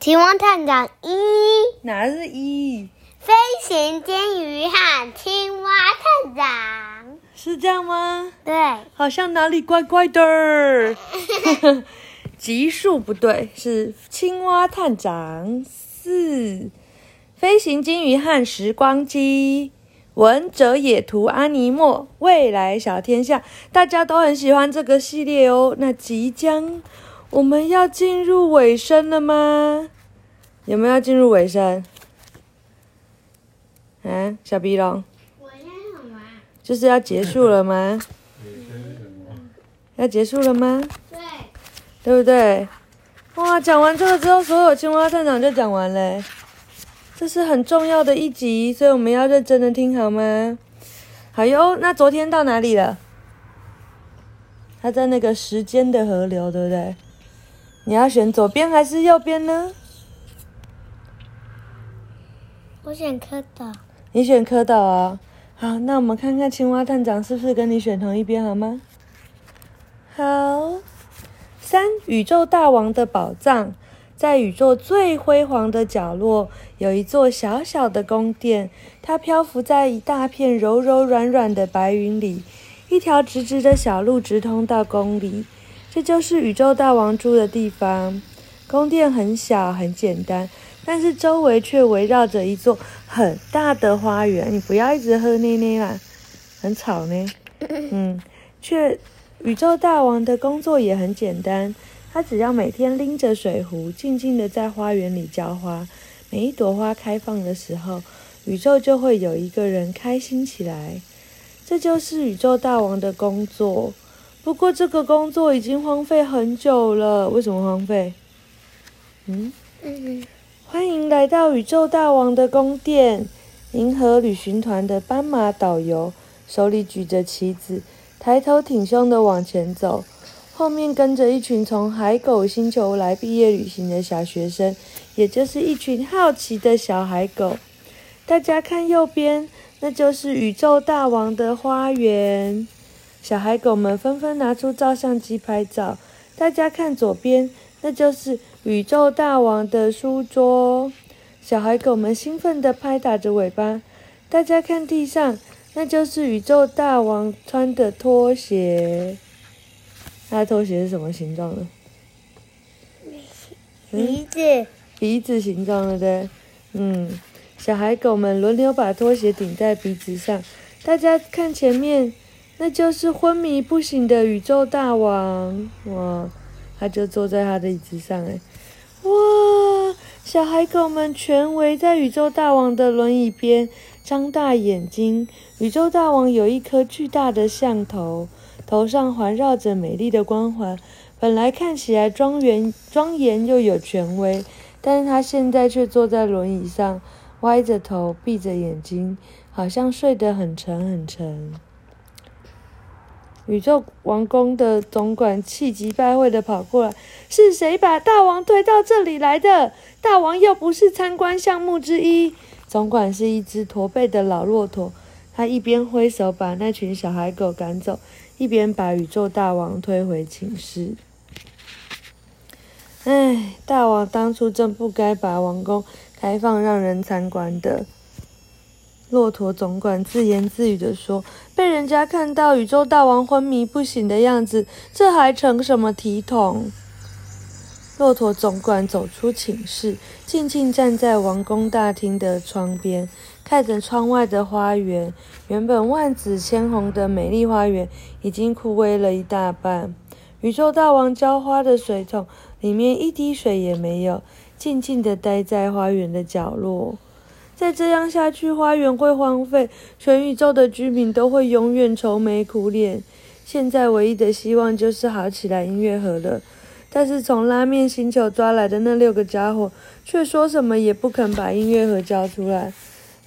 青蛙探长一，哪是一？飞行金鱼和青蛙探长是这样吗？对，好像哪里怪怪的。级数不对，是青蛙探长四。飞行金鱼和时光机，文哲野图安尼莫，未来小天下，大家都很喜欢这个系列哦。那即将我们要进入尾声了吗？有没有要进入尾声？啊，小鼻龙，就是要结束了吗？要结束了吗？对，对不对？哇，讲完这个之后，所有青蛙探长就讲完了。这是很重要的一集，所以我们要认真的听好吗？好哟，那昨天到哪里了？他在那个时间的河流，对不对？你要选左边还是右边呢？我选蝌蚪。你选蝌蚪啊？好，那我们看看青蛙探长是不是跟你选同一边，好吗？好，三，宇宙大王的宝藏。在宇宙最辉煌的角落，有一座小小的宫殿，它漂浮在一大片柔柔软软的白云里。一条直直的小路直通到宫里，这就是宇宙大王住的地方。宫殿很小很简单，但是周围却围绕着一座很大的花园。你不要一直喝奶奶啦，很吵呢。嗯，却宇宙大王的工作也很简单。他只要每天拎着水壶，静静的在花园里浇花。每一朵花开放的时候，宇宙就会有一个人开心起来。这就是宇宙大王的工作。不过，这个工作已经荒废很久了。为什么荒废？嗯嗯。欢迎来到宇宙大王的宫殿。银河旅行团的斑马导游手里举着旗子，抬头挺胸地往前走。后面跟着一群从海狗星球来毕业旅行的小学生，也就是一群好奇的小海狗。大家看右边，那就是宇宙大王的花园。小海狗们纷纷拿出照相机拍照。大家看左边，那就是宇宙大王的书桌。小海狗们兴奋地拍打着尾巴。大家看地上，那就是宇宙大王穿的拖鞋。他的拖鞋是什么形状的？鼻子。鼻子形状的，对。嗯，小海狗们轮流把拖鞋顶在鼻子上。大家看前面，那就是昏迷不醒的宇宙大王。哇，他就坐在他的椅子上，哎，哇！小海狗们全围在宇宙大王的轮椅边，张大眼睛。宇宙大王有一颗巨大的象头。头上环绕着美丽的光环，本来看起来庄严庄严又有权威，但是他现在却坐在轮椅上，歪着头，闭着眼睛，好像睡得很沉很沉。宇宙王宫的总管气急败坏的跑过来：“是谁把大王推到这里来的？大王又不是参观项目之一。”总管是一只驼背的老骆驼，他一边挥手把那群小孩狗赶走。一边把宇宙大王推回寝室。唉，大王当初真不该把王宫开放让人参观的。骆驼总管自言自语地说：“被人家看到宇宙大王昏迷不醒的样子，这还成什么体统？”骆驼总管走出寝室，静静站在王宫大厅的窗边。看着窗外的花园，原本万紫千红的美丽花园已经枯萎了一大半。宇宙大王浇花的水桶里面一滴水也没有，静静地待在花园的角落。再这样下去，花园会荒废，全宇宙的居民都会永远愁眉苦脸。现在唯一的希望就是好起来音乐盒了。但是从拉面星球抓来的那六个家伙，却说什么也不肯把音乐盒交出来。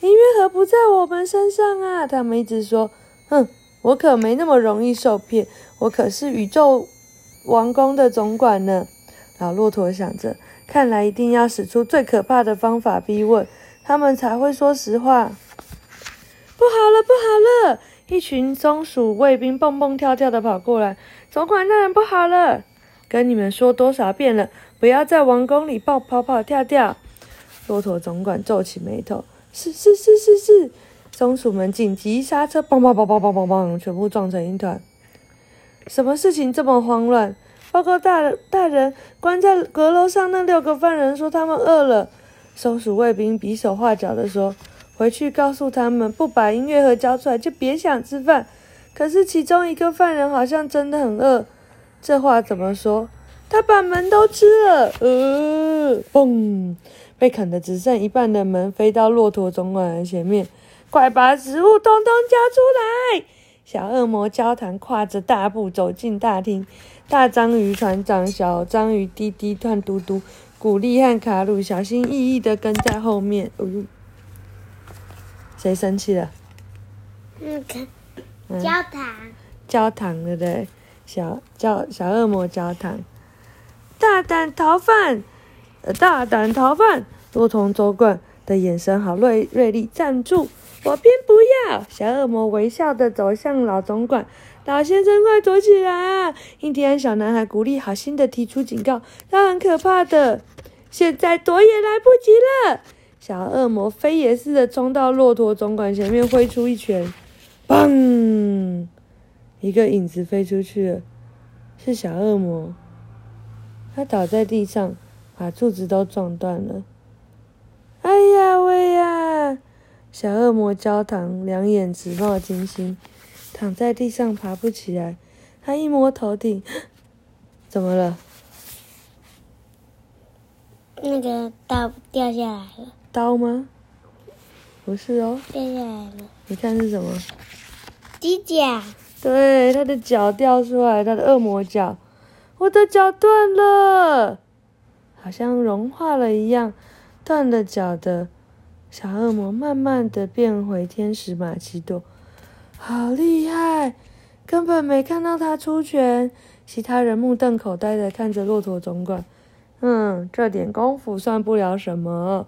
音乐盒不在我们身上啊！他们一直说：“哼，我可没那么容易受骗，我可是宇宙王宫的总管呢。”老骆驼想着，看来一定要使出最可怕的方法逼问，他们才会说实话。不好了，不好了！一群松鼠卫兵蹦蹦跳跳的跑过来，总管大人，不好了！跟你们说多少遍了，不要在王宫里跑跑跑跳跳。骆驼总管皱起眉头：“是是是是是。”松鼠们紧急刹车，砰砰砰砰砰砰砰，全部撞成一团。什么事情这么慌乱？报告大人，大人，关在阁楼上那六个犯人说他们饿了。松鼠卫兵比手画脚地说：“回去告诉他们，不把音乐盒交出来，就别想吃饭。”可是其中一个犯人好像真的很饿。这话怎么说？他把门都吃了。呃，嘣！被啃得只剩一半的门飞到骆驼总管的前面。快把食物通通交出来！小恶魔交谈跨着大步走进大厅。大章鱼船长、小章鱼滴滴、和嘟嘟、古丽和卡鲁小心翼翼的跟在后面。哦，谁生气了？那个焦糖。焦糖，对不对？小焦小恶魔焦糖，大胆逃犯！大胆逃犯！骆驼总管的眼神好锐锐利，站住！我偏不要！小恶魔微笑的走向老总管，老先生快躲起来啊！印第安小男孩鼓励好心的提出警告，他很可怕的，现在躲也来不及了。小恶魔飞也似的冲到骆驼总管前面，挥出一拳，砰！一个影子飞出去了，是小恶魔，他倒在地上，把柱子都撞断了。哎呀喂呀！小恶魔焦糖两眼直冒金星，躺在地上爬不起来。他一摸头顶，怎么了？那个刀掉下来了。刀吗？不是哦。掉下来了。你看是什么？犄角。对，他的脚掉出来，他的恶魔脚。我的脚断了，好像融化了一样，断了脚的。小恶魔慢慢的变回天使玛奇朵，好厉害！根本没看到他出拳。其他人目瞪口呆的看着骆驼总管，嗯，这点功夫算不了什么。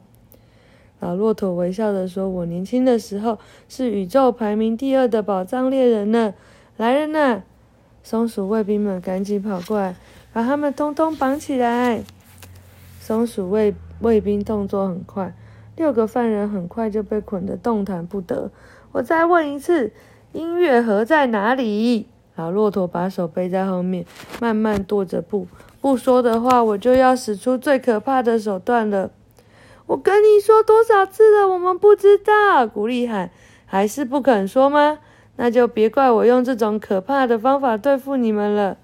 老骆驼微笑的说：“我年轻的时候是宇宙排名第二的宝藏猎人呢。”来人呐！松鼠卫兵们赶紧跑过来，把他们通通绑起来。松鼠卫卫兵动作很快。六个犯人很快就被捆得动弹不得。我再问一次，音乐盒在哪里？老骆驼把手背在后面，慢慢踱着步。不说的话，我就要使出最可怕的手段了。我跟你说多少次了，我们不知道。古丽喊，还是不肯说吗？那就别怪我用这种可怕的方法对付你们了。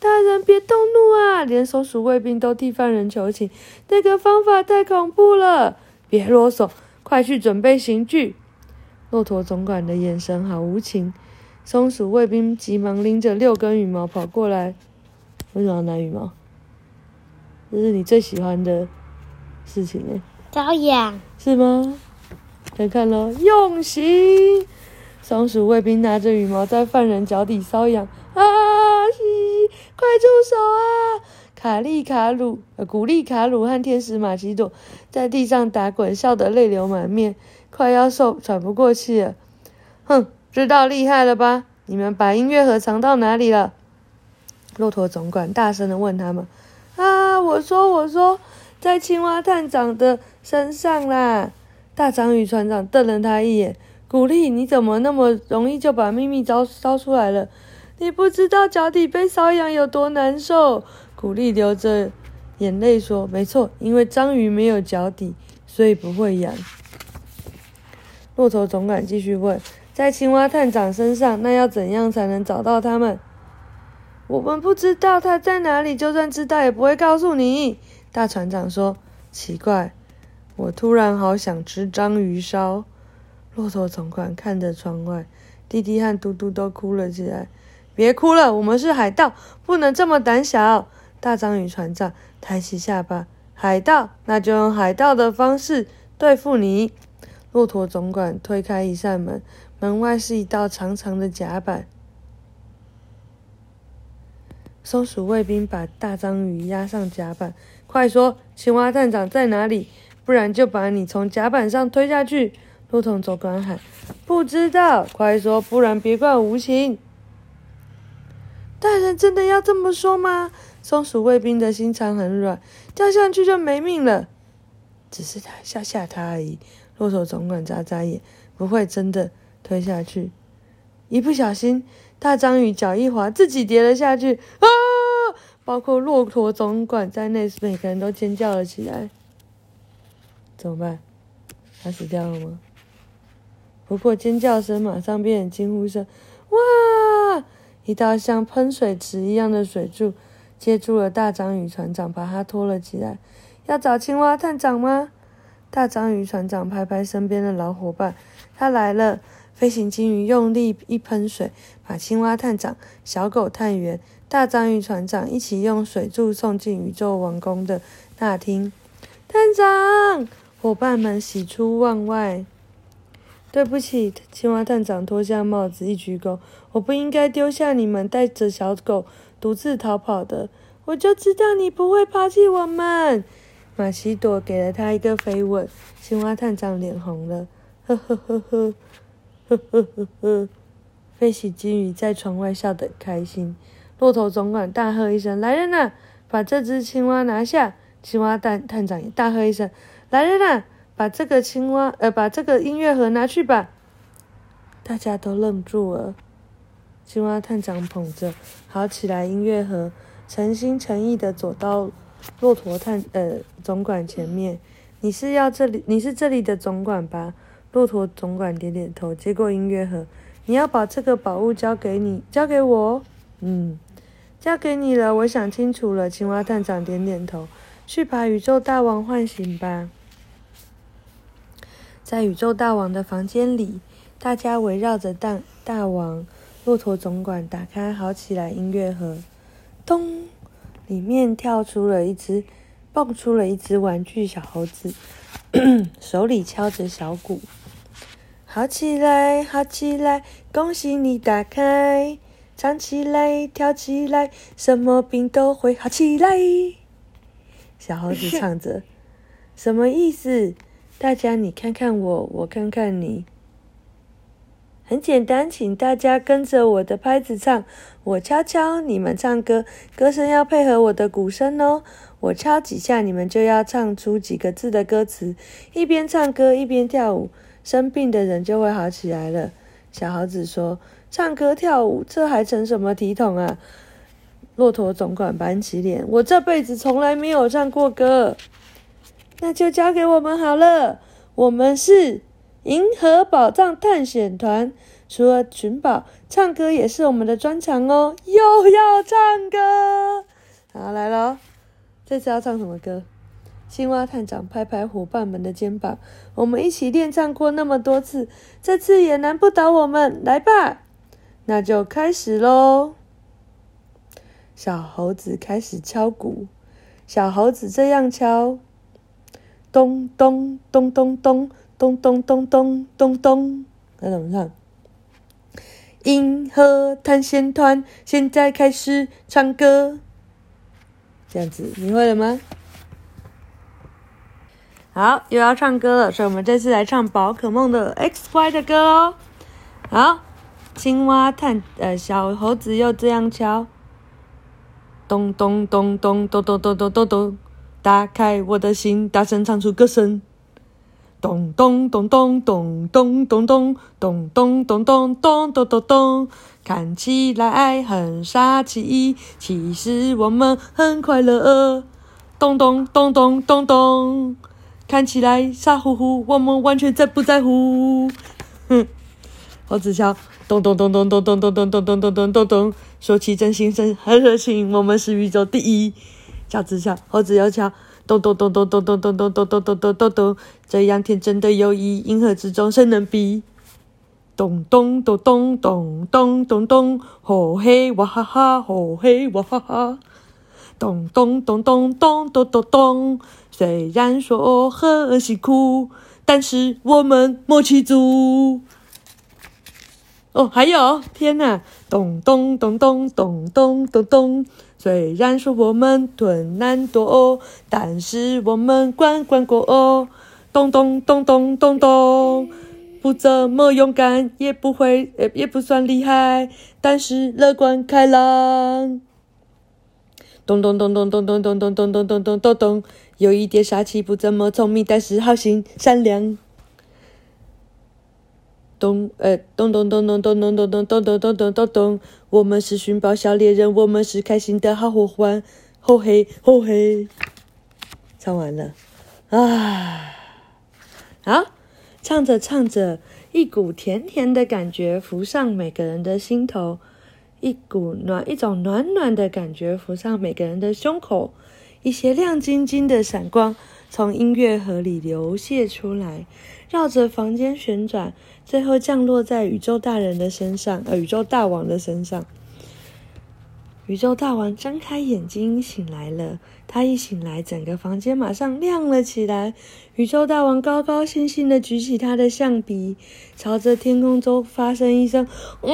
大人别动怒啊！连松鼠卫兵都替犯人求情，那个方法太恐怖了。别啰嗦，快去准备刑具！骆驼总管的眼神好无情。松鼠卫兵急忙拎着六根羽毛跑过来。为什么要拿羽毛？这是你最喜欢的事情呢？瘙痒是吗？来看喽，用刑！松鼠卫兵拿着羽毛在犯人脚底搔痒。啊！嘻嘻，快住手啊！卡利卡鲁、呃，古利卡鲁和天使玛奇朵在地上打滚，笑得泪流满面，快要受喘不过气了。哼，知道厉害了吧？你们把音乐盒藏到哪里了？骆驼总管大声地问他们。啊，我说，我说，在青蛙探长的身上啦！大章鱼船长瞪了他一眼。古丽，你怎么那么容易就把秘密招招出来了？你不知道脚底被搔痒有多难受。古丽流着眼泪说：“没错，因为章鱼没有脚底，所以不会痒。”骆驼总管继续问：“在青蛙探长身上，那要怎样才能找到他们？”我们不知道他在哪里，就算知道也不会告诉你。大船长说：“奇怪，我突然好想吃章鱼烧。”骆驼总管看着窗外，弟弟和嘟嘟都哭了起来。别哭了，我们是海盗，不能这么胆小。大章鱼船长抬起下巴，海盗，那就用海盗的方式对付你。骆驼总管推开一扇门，门外是一道长长的甲板。松鼠卫兵把大章鱼押上甲板，快说，青蛙探长在哪里？不然就把你从甲板上推下去。骆驼总管喊：“不知道，快说，不然别怪我无情。”大人真的要这么说吗？松鼠卫兵的心肠很软，掉下去就没命了。只是他吓吓他而已。骆驼总管眨眨眼，不会真的推下去。一不小心，大章鱼脚一滑，自己跌了下去。啊！包括骆驼总管在内，每个人都尖叫了起来。怎么办？他死掉了吗？不过尖叫声马上变成惊呼声。哇！一道像喷水池一样的水柱接住了大章鱼船长，把他拖了起来。要找青蛙探长吗？大章鱼船长拍拍身边的老伙伴，他来了。飞行鲸鱼用力一喷水，把青蛙探长、小狗探员、大章鱼船长一起用水柱送进宇宙王宫的大厅。探长，伙伴们喜出望外。对不起，青蛙探长脱下帽子，一鞠躬：“我不应该丢下你们，带着小狗独自逃跑的。我就知道你不会抛弃我们。”马奇朵给了他一个飞吻，青蛙探长脸红了，呵呵呵呵。呵呵呵呵，飞行金鱼在窗外笑得开心。骆驼总管大喝一声：“来人呐，把这只青蛙拿下！”青蛙探探长也大喝一声：“来人呐，把这个青蛙呃，把这个音乐盒拿去吧！”大家都愣住了。青蛙探长捧着好起来音乐盒，诚心诚意的走到骆驼探呃总管前面：“你是要这里？你是这里的总管吧？”骆驼总管点点头，接过音乐盒。你要把这个宝物交给你，交给我。嗯，交给你了。我想清楚了。青蛙探长点点头，去把宇宙大王唤醒吧。在宇宙大王的房间里，大家围绕着大大王。骆驼总管打开好起来音乐盒，咚，里面跳出了一只，蹦出了一只玩具小猴子，手里敲着小鼓。好起来，好起来，恭喜你打开，唱起来，跳起来，什么病都会好起来。小猴子唱着，什么意思？大家你看看我，我看看你。很简单，请大家跟着我的拍子唱，我敲敲，你们唱歌，歌声要配合我的鼓声哦。我敲几下，你们就要唱出几个字的歌词，一边唱歌一边跳舞。生病的人就会好起来了。小猴子说：“唱歌跳舞，这还成什么体统啊？”骆驼总管板起脸：“我这辈子从来没有唱过歌。”那就交给我们好了。我们是银河宝藏探险团，除了寻宝，唱歌也是我们的专长哦。又要唱歌，好，来了！这次要唱什么歌？青蛙探长拍拍伙伴们的肩膀：“我们一起练唱过那么多次，这次也难不倒我们。来吧，那就开始喽。”小猴子开始敲鼓。小猴子这样敲：咚咚咚咚咚咚咚咚咚咚咚。该怎么唱？银河探险团现在开始唱歌。这样子，你会了吗？好，又要唱歌了，所以我们这次来唱宝可梦的 X Y 的歌哦。好，青蛙探呃小猴子又这样敲，咚咚咚咚咚咚咚咚咚咚，打开我的心，大声唱出歌声。咚咚咚咚咚咚咚咚咚咚咚咚咚咚咚咚，看起来很傻气，其实我们很快乐。咚咚咚咚咚咚。看起来傻乎乎，我们完全在不在乎。哼，猴子敲，咚咚咚咚咚咚咚咚咚咚咚咚咚咚，说起真心真很热情，我们是宇宙第一。小子敲，猴子又敲，咚咚咚咚咚咚咚咚咚咚咚咚咚，这样天真的友谊，银河之中谁能比？咚咚咚咚咚咚咚咚，吼嘿哇哈哈，吼嘿哇哈哈。咚咚咚咚咚咚咚咚，虽然说很辛苦，但是我们默契足。哦，还有，天哪！咚咚咚咚咚咚咚咚，虽然说我们困难多，但是我们关关过哦。咚咚咚咚咚咚，不怎么勇敢，也不会，也不算厉害，但是乐观开朗。咚咚咚咚咚咚咚咚咚咚咚咚咚，有一点傻气，不怎么聪明，但是好心善良。咚，呃，咚咚咚咚咚咚咚咚咚咚咚咚咚咚，我们是寻宝小猎人，我们是开心的好伙伴。吼嘿吼嘿，唱完了，啊，好，唱着唱着，一股甜甜的感觉浮上每个人的心头。一股暖，一种暖暖的感觉浮上每个人的胸口，一些亮晶晶的闪光从音乐盒里流泻出来，绕着房间旋转，最后降落在宇宙大人的身上，呃，宇宙大王的身上。宇宙大王睁开眼睛醒来了，他一醒来，整个房间马上亮了起来。宇宙大王高高兴兴地举起他的象鼻，朝着天空中发声一声“嗯”。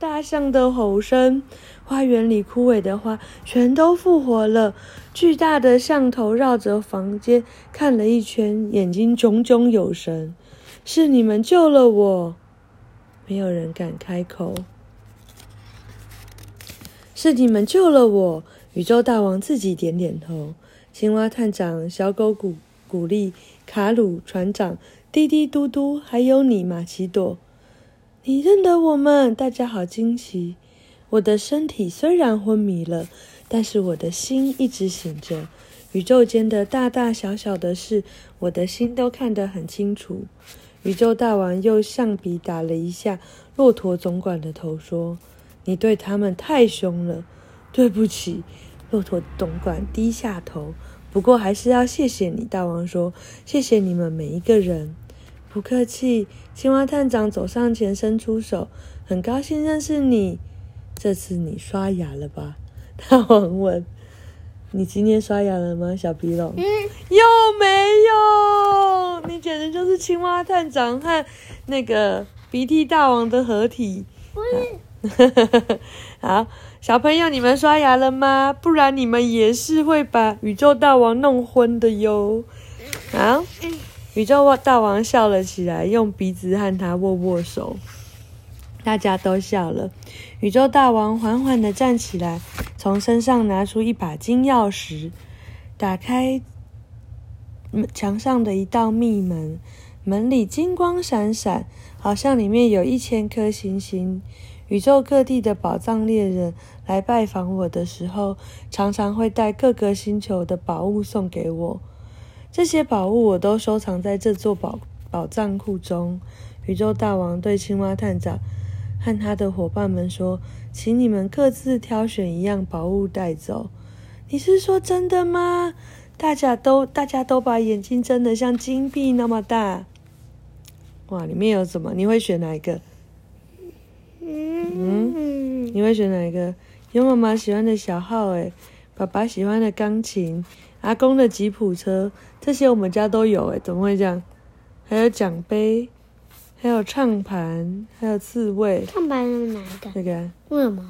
大象的吼声，花园里枯萎的花全都复活了。巨大的象头绕着房间看了一圈，眼睛炯炯有神。是你们救了我，没有人敢开口。是你们救了我，宇宙大王自己点点头。青蛙探长、小狗古古丽、卡鲁船长、滴滴嘟嘟，还有你，马奇朵。你认得我们，大家好惊奇。我的身体虽然昏迷了，但是我的心一直醒着。宇宙间的大大小小的事，我的心都看得很清楚。宇宙大王用象鼻打了一下骆驼总管的头，说：“你对他们太凶了，对不起。”骆驼总管低下头，不过还是要谢谢你。大王说：“谢谢你们每一个人。”不客气，青蛙探长走上前，伸出手，很高兴认识你。这次你刷牙了吧？大王问。你今天刷牙了吗，小鼻龙？嗯，有没有？你简直就是青蛙探长和那个鼻涕大王的合体。好，小朋友，你们刷牙了吗？不然你们也是会把宇宙大王弄昏的哟。啊。宇宙大王笑了起来，用鼻子和他握握手，大家都笑了。宇宙大王缓缓地站起来，从身上拿出一把金钥匙，打开墙上的一道密门，门里金光闪闪，好像里面有一千颗星星。宇宙各地的宝藏猎人来拜访我的时候，常常会带各个星球的宝物送给我。这些宝物我都收藏在这座宝宝藏库中。宇宙大王对青蛙探长和他的伙伴们说：“请你们各自挑选一样宝物带走。”你是说真的吗？大家都大家都把眼睛睁得像金币那么大。哇，里面有什么？你会选哪一个？嗯，你会选哪一个？有妈妈喜欢的小号，诶，爸爸喜欢的钢琴。阿公的吉普车，这些我们家都有诶，怎么会这样？还有奖杯，还有唱盘，还有刺猬。唱盘是哪一个？这个。为什么？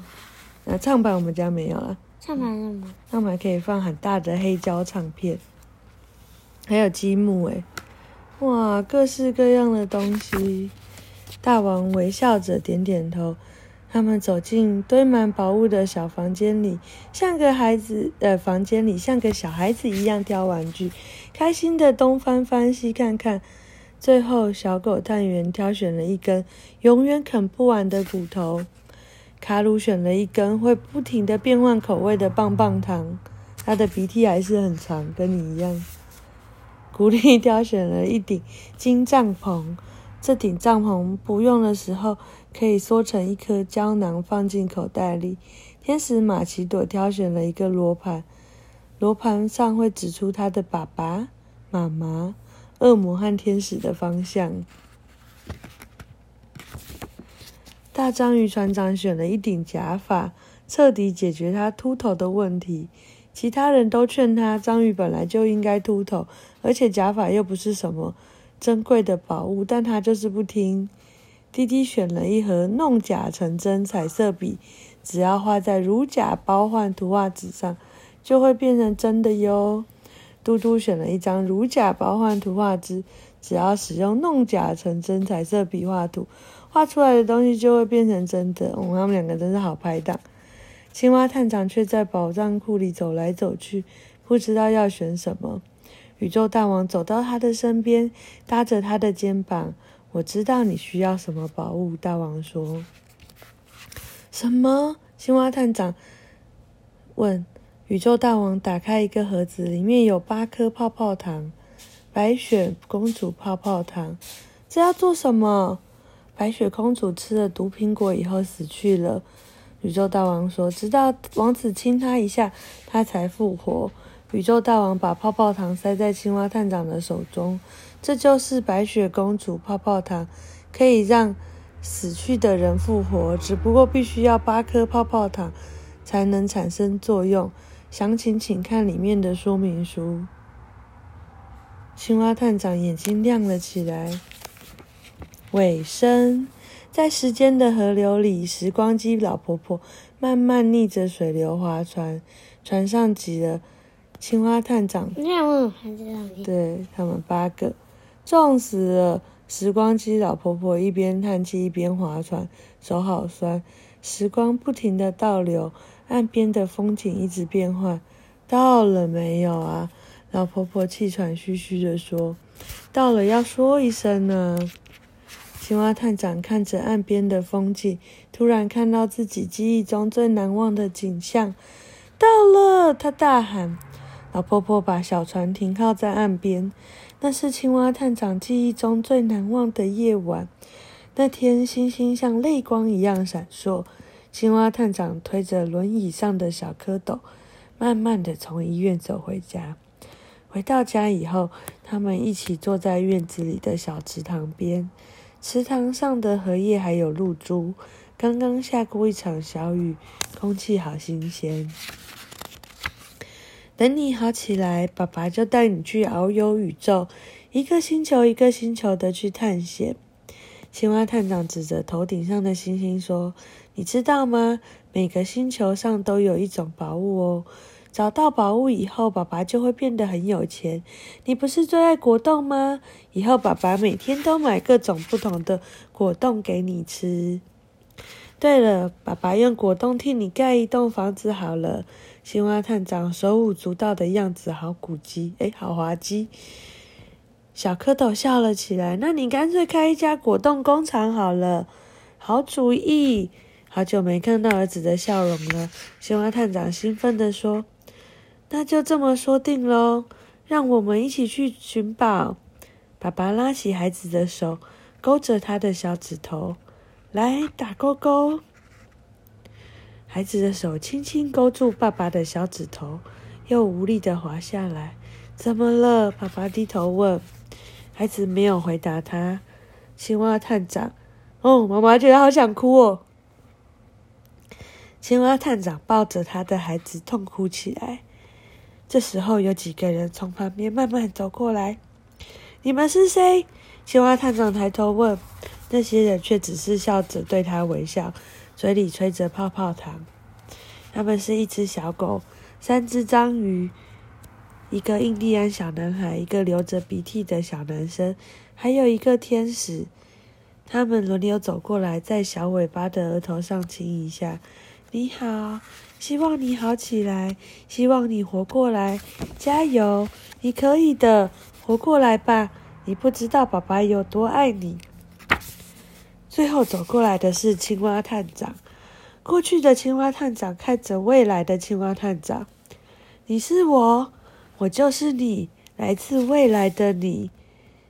啊，唱盘我们家没有了。唱盘是什么？唱盘可以放很大的黑胶唱片，还有积木诶，哇，各式各样的东西。大王微笑着点点头。他们走进堆满宝物的小房间里，像个孩子的、呃、房间里，像个小孩子一样挑玩具，开心的东翻翻西看看。最后，小狗探员挑选了一根永远啃不完的骨头，卡鲁选了一根会不停的变换口味的棒棒糖，他的鼻涕还是很长，跟你一样。古丽挑选了一顶金帐篷。这顶帐篷不用的时候，可以缩成一颗胶囊放进口袋里。天使玛奇朵挑选了一个罗盘，罗盘上会指出他的爸爸、妈妈、恶魔和天使的方向。大章鱼船长选了一顶假发，彻底解决他秃头的问题。其他人都劝他，章鱼本来就应该秃头，而且假发又不是什么。珍贵的宝物，但他就是不听。滴滴选了一盒弄假成真彩色笔，只要画在如假包换图画纸上，就会变成真的哟。嘟嘟选了一张如假包换图画纸，只要使用弄假成真彩色笔画图，画出来的东西就会变成真的。哦，他们两个真是好拍档。青蛙探长却在宝藏库里走来走去，不知道要选什么。宇宙大王走到他的身边，搭着他的肩膀。我知道你需要什么宝物，大王说。什么？青蛙探长问。宇宙大王打开一个盒子，里面有八颗泡泡糖，白雪公主泡泡糖。这要做什么？白雪公主吃了毒苹果以后死去了。宇宙大王说：“直到王子亲她一下，她才复活。”宇宙大王把泡泡糖塞在青蛙探长的手中，这就是白雪公主泡泡糖，可以让死去的人复活，只不过必须要八颗泡泡糖才能产生作用。详情请看里面的说明书。青蛙探长眼睛亮了起来。尾声。在时间的河流里，时光机老婆婆慢慢逆着水流划船，船上挤了青蛙探长。对，他们八个，撞死了。时光机老婆婆一边叹气一边划船，手好酸。时光不停的倒流，岸边的风景一直变换。到了没有啊？老婆婆气喘吁吁地说：“到了，要说一声呢。”青蛙探长看着岸边的风景，突然看到自己记忆中最难忘的景象。到了！他大喊。老婆婆把小船停靠在岸边。那是青蛙探长记忆中最难忘的夜晚。那天星星像泪光一样闪烁。青蛙探长推着轮椅上的小蝌蚪，慢慢地从医院走回家。回到家以后，他们一起坐在院子里的小池塘边。池塘上的荷叶还有露珠，刚刚下过一场小雨，空气好新鲜。等你好起来，爸爸就带你去遨游宇宙，一个星球一个星球的去探险。青蛙探长指着头顶上的星星说：“你知道吗？每个星球上都有一种宝物哦。”找到宝物以后，爸爸就会变得很有钱。你不是最爱果冻吗？以后爸爸每天都买各种不同的果冻给你吃。对了，爸爸用果冻替你盖一栋房子好了。青蛙探长手舞足蹈的样子好古迹，哎，好滑稽。小蝌蚪笑了起来。那你干脆开一家果冻工厂好了。好主意。好久没看到儿子的笑容了。青蛙探长兴奋地说。那就这么说定喽，让我们一起去寻宝。爸爸拉起孩子的手，勾着他的小指头，来打勾勾。孩子的手轻轻勾住爸爸的小指头，又无力地滑下来。怎么了？爸爸低头问。孩子没有回答他。青蛙探长，哦，妈妈觉得好想哭哦。青蛙探长抱着他的孩子痛哭起来。这时候，有几个人从旁边慢慢走过来。你们是谁？青蛙探长抬头问。那些人却只是笑着对他微笑，嘴里吹着泡泡糖。他们是一只小狗、三只章鱼、一个印第安小男孩、一个流着鼻涕的小男生，还有一个天使。他们轮流走过来，在小尾巴的额头上亲一下。你好。希望你好起来，希望你活过来，加油！你可以的，活过来吧！你不知道爸爸有多爱你。最后走过来的是青蛙探长，过去的青蛙探长看着未来的青蛙探长，你是我，我就是你，来自未来的你。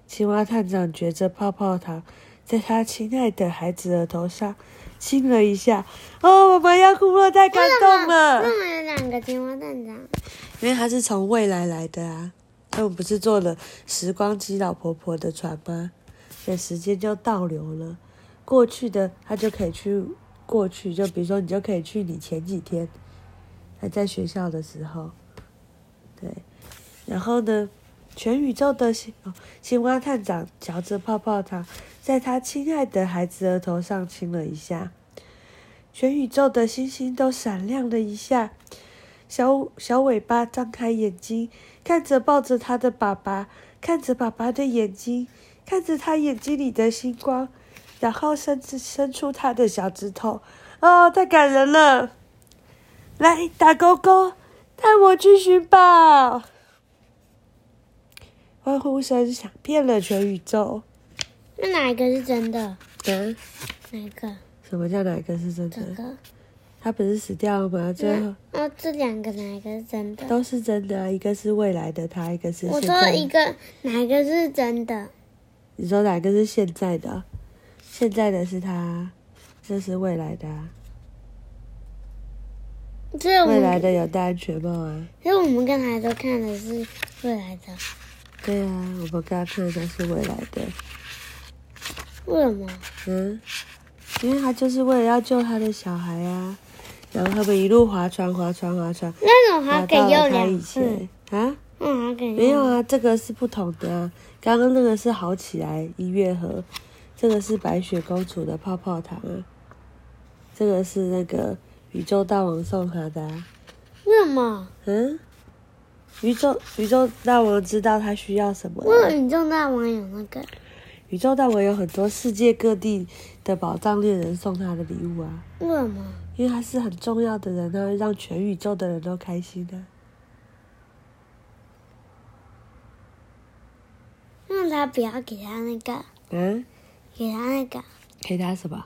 青蛙探长嚼着泡泡糖，在他亲爱的孩子额头上。亲了一下，哦，我们要哭了，太感动了。为什么有两个青蛙探长？因为他是从未来来的啊，他们不是坐了时光机老婆婆的船吗？所以时间就倒流了，过去的他就可以去过去，就比如说你就可以去你前几天还在学校的时候，对，然后呢？全宇宙的青青蛙探长嚼着泡泡糖，在他亲爱的孩子额头上亲了一下。全宇宙的星星都闪亮了一下。小小尾巴张开眼睛，看着抱着他的爸爸，看着爸爸的眼睛，看着他眼睛里的星光，然后伸伸出他的小指头。哦，太感人了！来打勾勾，带我去寻宝！欢呼声响遍了全宇宙。那哪一个是真的？嗯，哪一个？什么叫哪一个是真的？这个。他不是死掉了吗？最后。哦，这两个哪一个是真的？都是真的啊，一个是未来的他，一个是现在的。我说一个哪一个是真的？你说哪个是现在的？现在的是他，这是未来的啊。这未来的有戴安全帽啊。因为我们刚才都看的是未来的。对啊，我们刚刚看的是未来的。为什么？嗯，因为他就是为了要救他的小孩啊。然后他们一路划船，划船，划船。那种还可以用两次啊？嗯，还可以。没有啊，这个是不同的啊。刚刚那个是好起来音乐盒，这个是白雪公主的泡泡糖啊。这个是那个宇宙大王送他的啊。为什么？嗯？宇宙宇宙大王知道他需要什么？为什么宇宙大王有那个？宇宙大王有很多世界各地的宝藏猎人送他的礼物啊。为什么？因为他是很重要的人，他会让全宇宙的人都开心的。那他不要给他那个？嗯？给他那个？给他什么？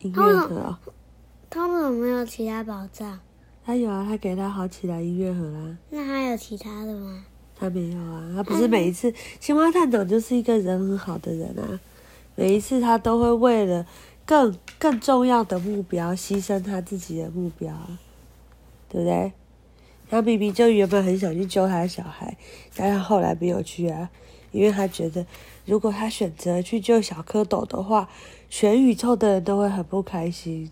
音乐盒啊？他们有没有其他宝藏？他有啊，他给他好起来音乐盒啦。那还有其他的吗？他没有啊，他不是每一次青蛙探长就是一个人很好的人啊，每一次他都会为了更更重要的目标牺牲他自己的目标，对不对？他明明就原本很想去救他的小孩，但他后来没有去啊，因为他觉得如果他选择去救小蝌蚪的话，全宇宙的人都会很不开心。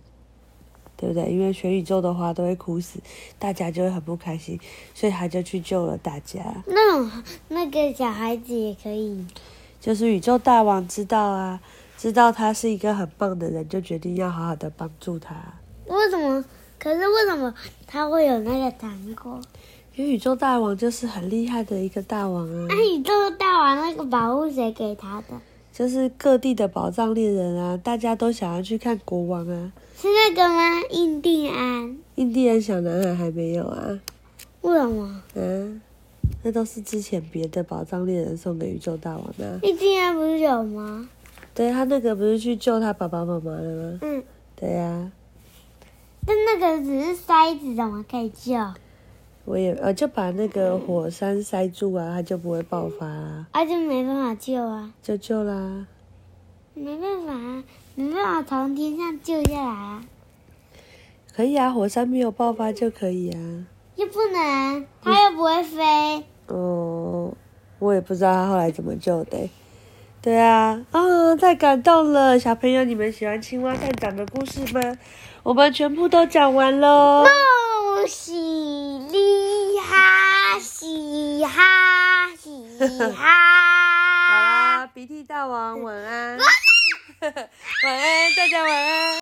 对不对？因为全宇宙的花都会枯死，大家就会很不开心，所以他就去救了大家。那种那个小孩子也可以，就是宇宙大王知道啊，知道他是一个很棒的人，就决定要好好的帮助他。为什么？可是为什么他会有那个糖果？因为宇宙大王就是很厉害的一个大王啊。那宇宙大王那个宝物谁给他的？就是各地的宝藏猎人啊，大家都想要去看国王啊。是那个吗？印第安？印第安小男孩还没有啊？为什么？嗯，那都是之前别的宝藏猎人送给宇宙大王的啊。印第安不是有吗？对，他那个不是去救他爸爸妈妈了吗？嗯，对呀。但那个只是塞子，怎么可以救？我也呃，就把那个火山塞住啊，它就不会爆发啊。啊，就没办法救啊。就救啦。没办法啊，没办法从天上救下来啊。可以啊，火山没有爆发就可以啊。又不能，它又不会飞。哦，我也不知道他后来怎么救的。对啊，啊、哦，太感动了，小朋友，你们喜欢青蛙探长的故事吗？我们全部都讲完喽。恭喜你哈，嘻哈嘻哈。好啦，鼻涕大王晚安。晚安，大家晚安。